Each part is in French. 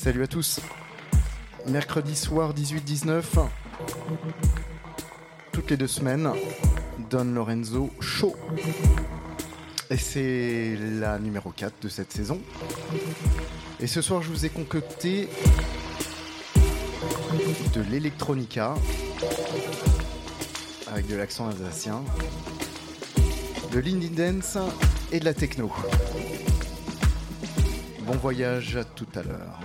Salut à tous Mercredi soir 18-19 Toutes les deux semaines Don Lorenzo Show Et c'est la numéro 4 de cette saison Et ce soir je vous ai concocté de l'électronica avec de l'accent alsacien, de l'indie dance et de la techno. Bon voyage à tout à l'heure.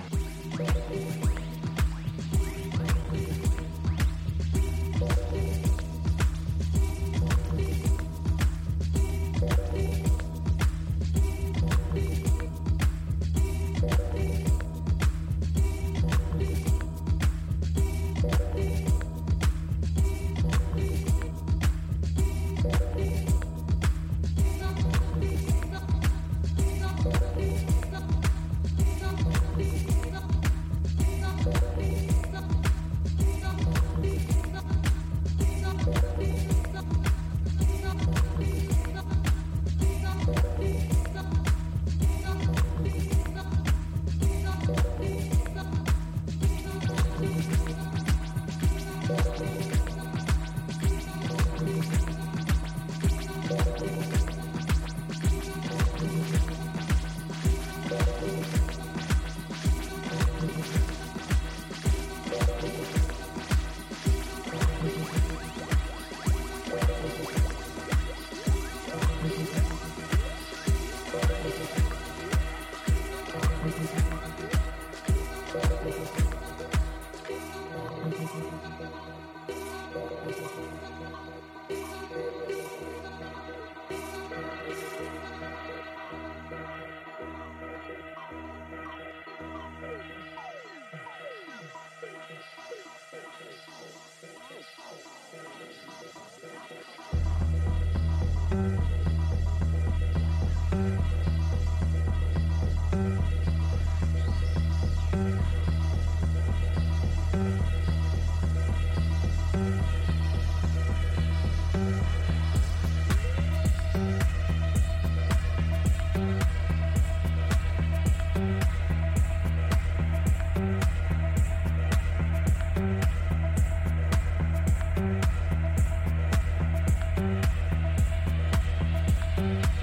Bye.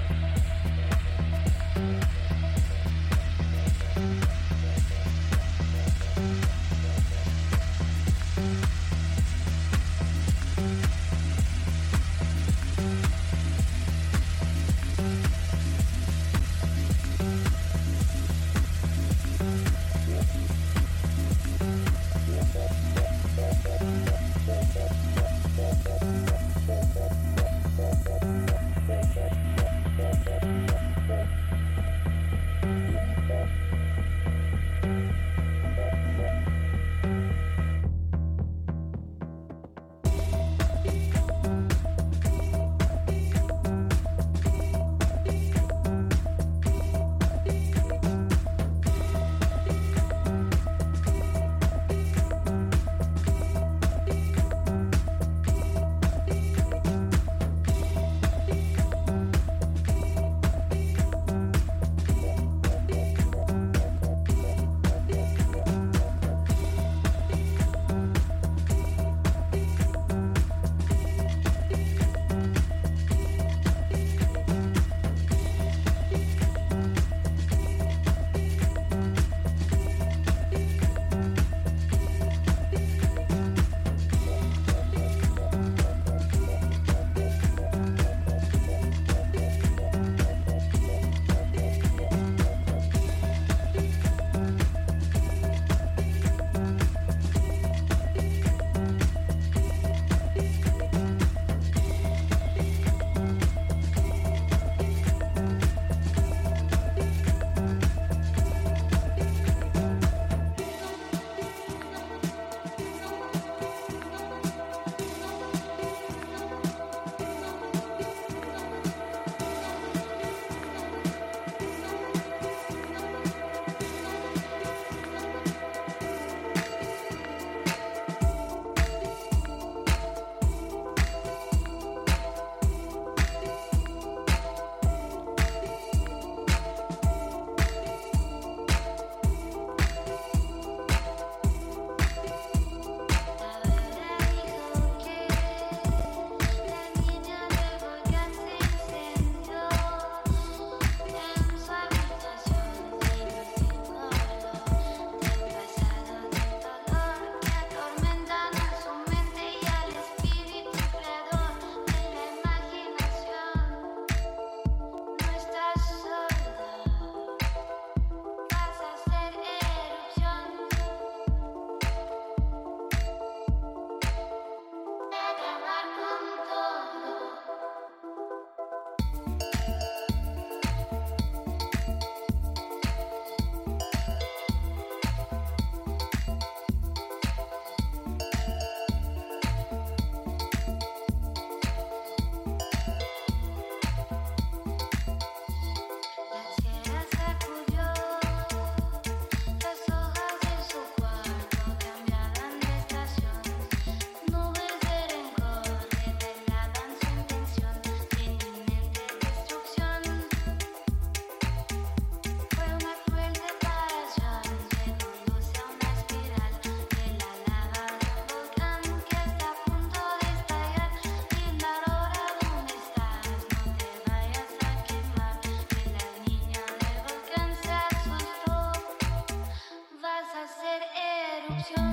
Your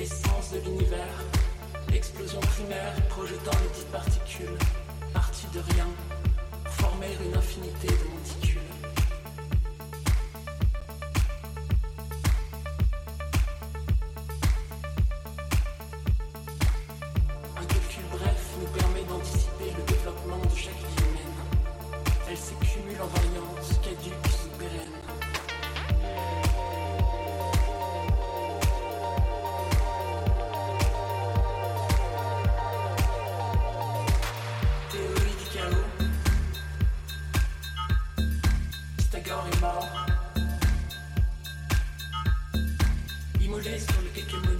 essence de l'univers, explosion primaire projetant les petites particules, parties de rien, former une infinité de monticules. mort, immolé sur le quelques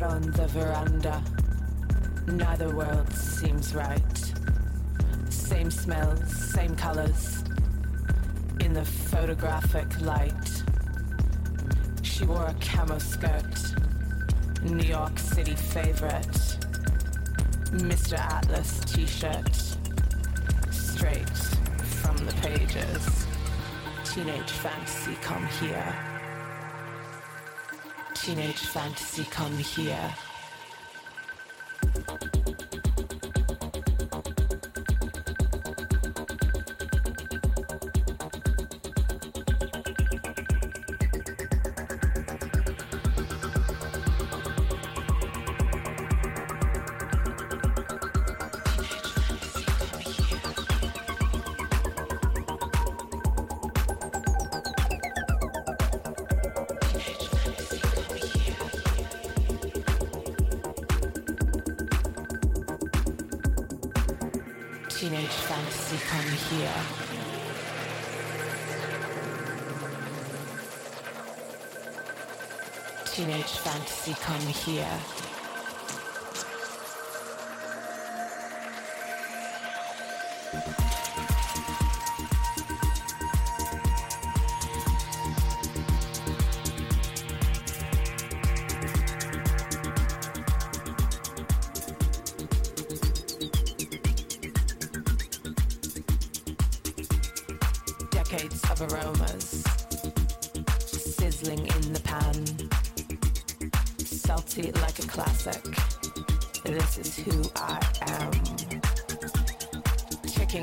Veranda. Neither world seems right. Same smells, same colors. In the photographic light. She wore a camo skirt. New York City favorite. Mr. Atlas t shirt. Straight from the pages. Teenage fantasy, come here. Teenage fantasy, come here.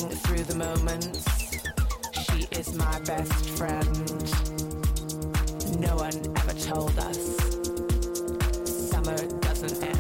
Through the moments, she is my best friend. No one ever told us summer doesn't end.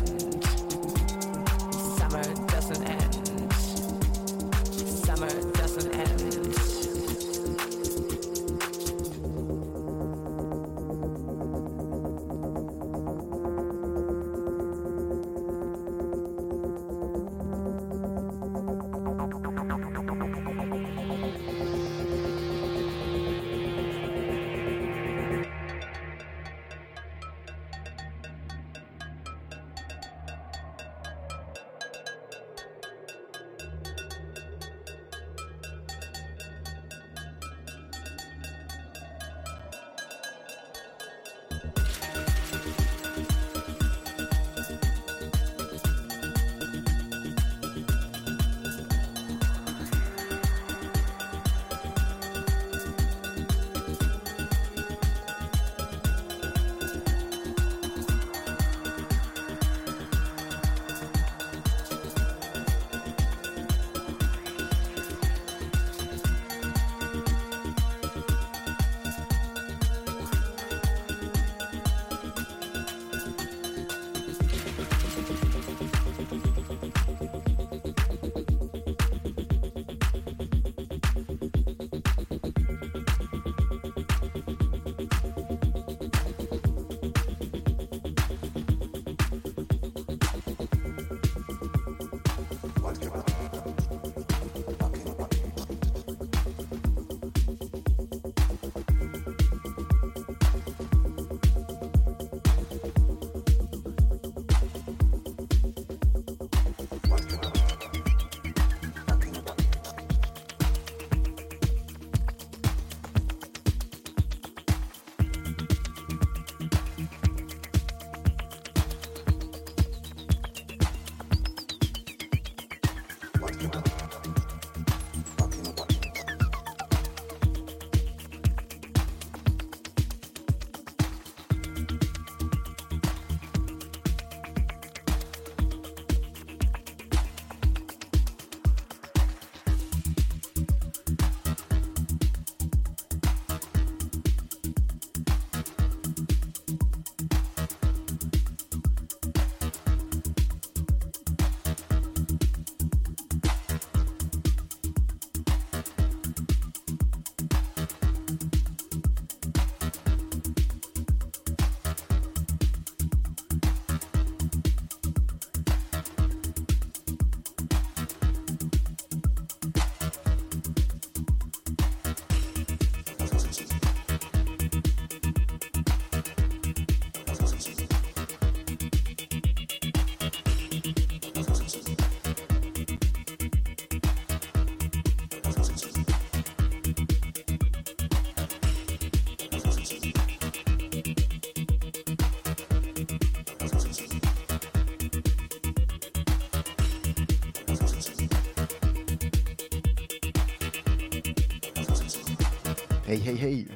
Hey hey hey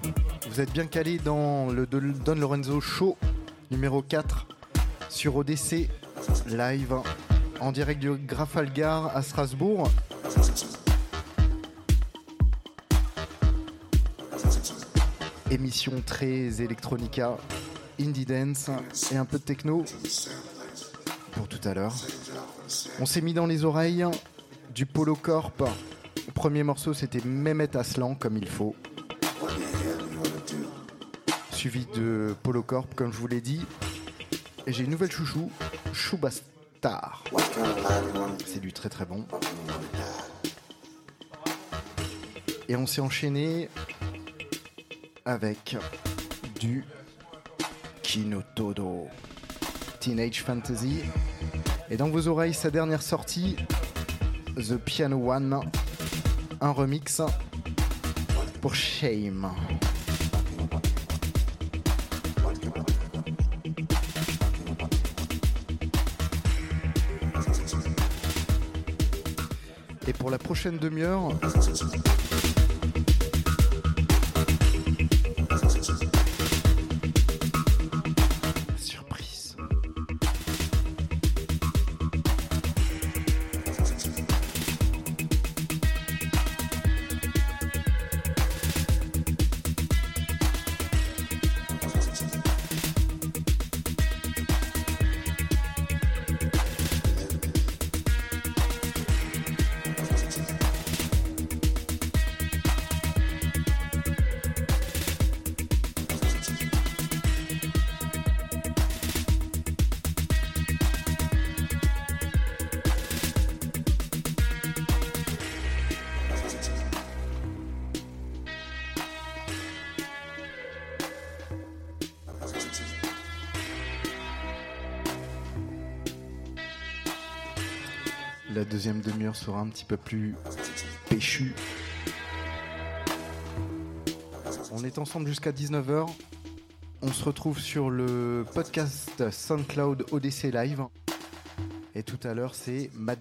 Vous êtes bien calé dans le Don Lorenzo Show numéro 4 sur ODC live en direct du Grafalgar à Strasbourg. Émission très électronica, indie dance et un peu de techno pour tout à l'heure. On s'est mis dans les oreilles du Polo Corp. Premier morceau c'était Mehmet Aslan comme il faut. Suivi de Polo Corp comme je vous l'ai dit. Et j'ai une nouvelle chouchou, Chouba Star. C'est du très très bon. Et on s'est enchaîné avec du Kinotodo Teenage Fantasy. Et dans vos oreilles, sa dernière sortie, The Piano One, un remix pour Shame. Prochaine demi-heure, La deuxième demi-heure sera un petit peu plus péchu. On est ensemble jusqu'à 19h. On se retrouve sur le podcast SoundCloud ODC Live. Et tout à l'heure, c'est Mad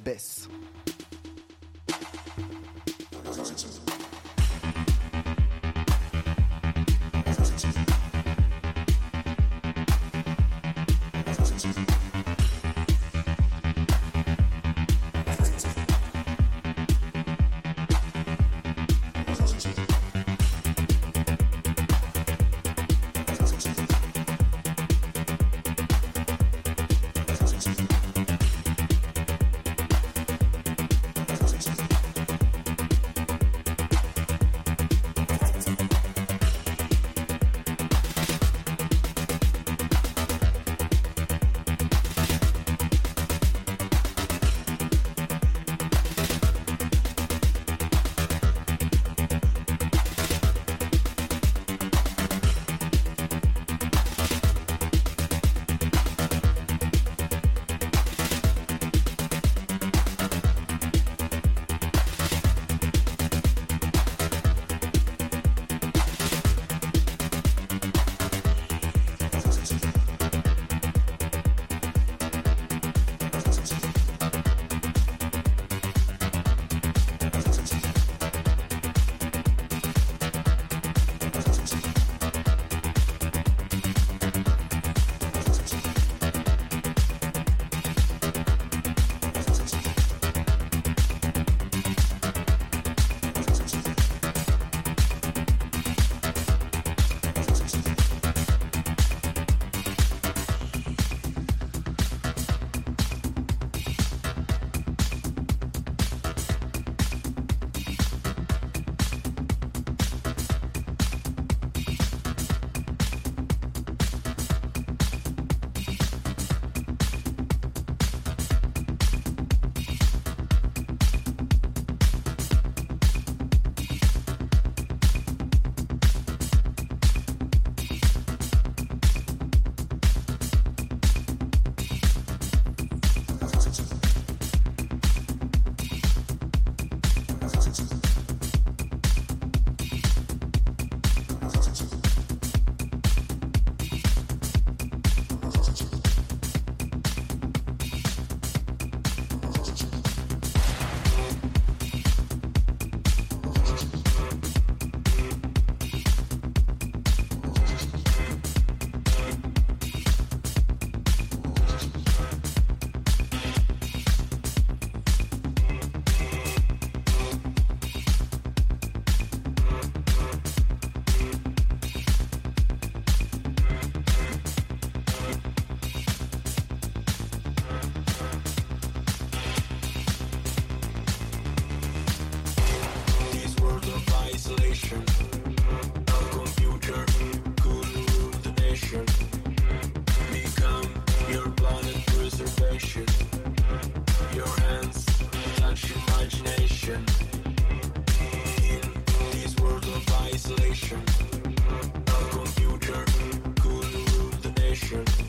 Children.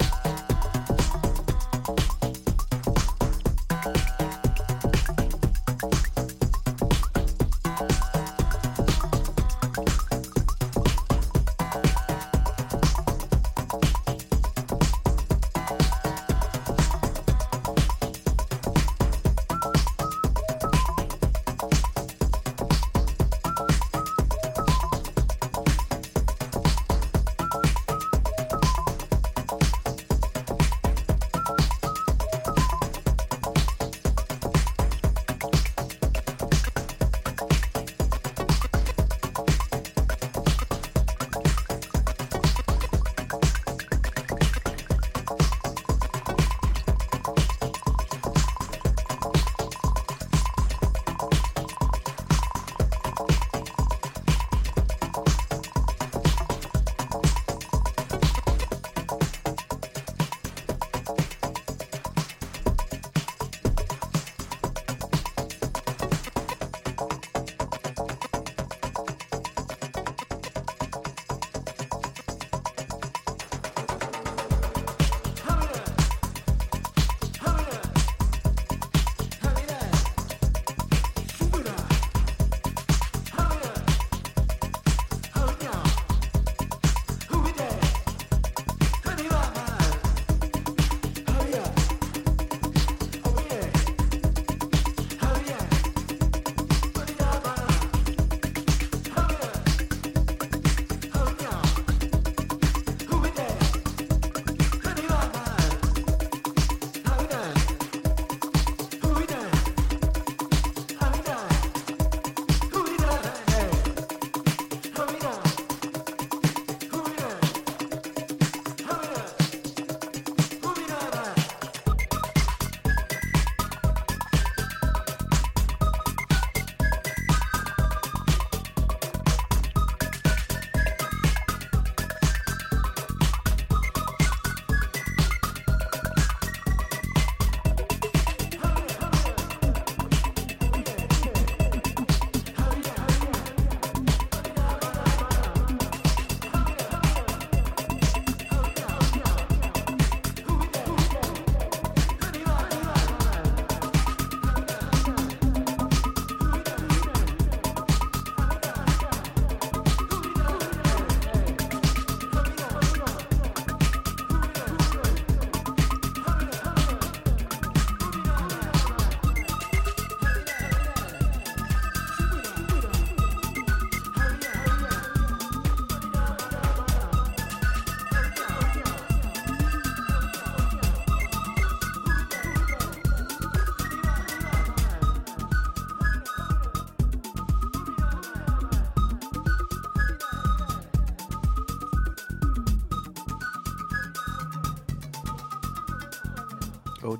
you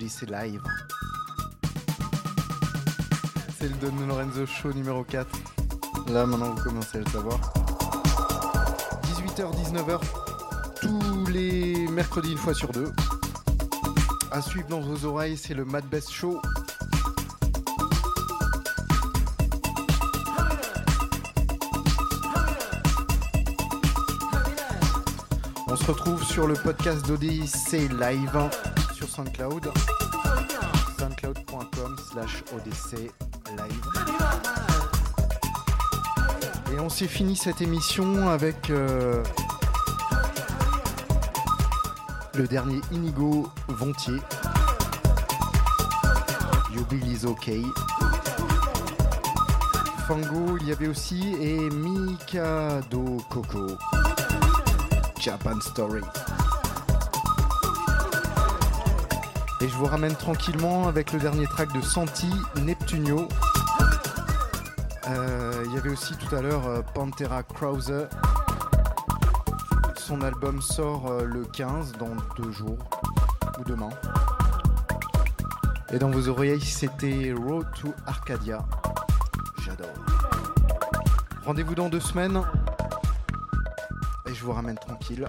Odyssey Live. C'est le Don Lorenzo Show numéro 4. Là, maintenant, vous commencez à le savoir. 18h, 19h, tous les mercredis, une fois sur deux. À suivre dans vos oreilles, c'est le Mad Best Show. On se retrouve sur le podcast d'Odyssey Live sur SoundCloud. soundcloud.com slash Odyssey Live. Et on s'est fini cette émission avec euh, le dernier Inigo Vontier. You Is Okay. Fango, il y avait aussi et Mikado Coco. Japan Story. Et je vous ramène tranquillement avec le dernier track de Santi, Neptunio. Euh, Il y avait aussi tout à l'heure euh, Pantera Krause. Son album sort euh, le 15, dans deux jours, ou demain. Et dans vos oreilles, c'était Road to Arcadia. J'adore. Rendez-vous dans deux semaines. Et je vous ramène tranquille.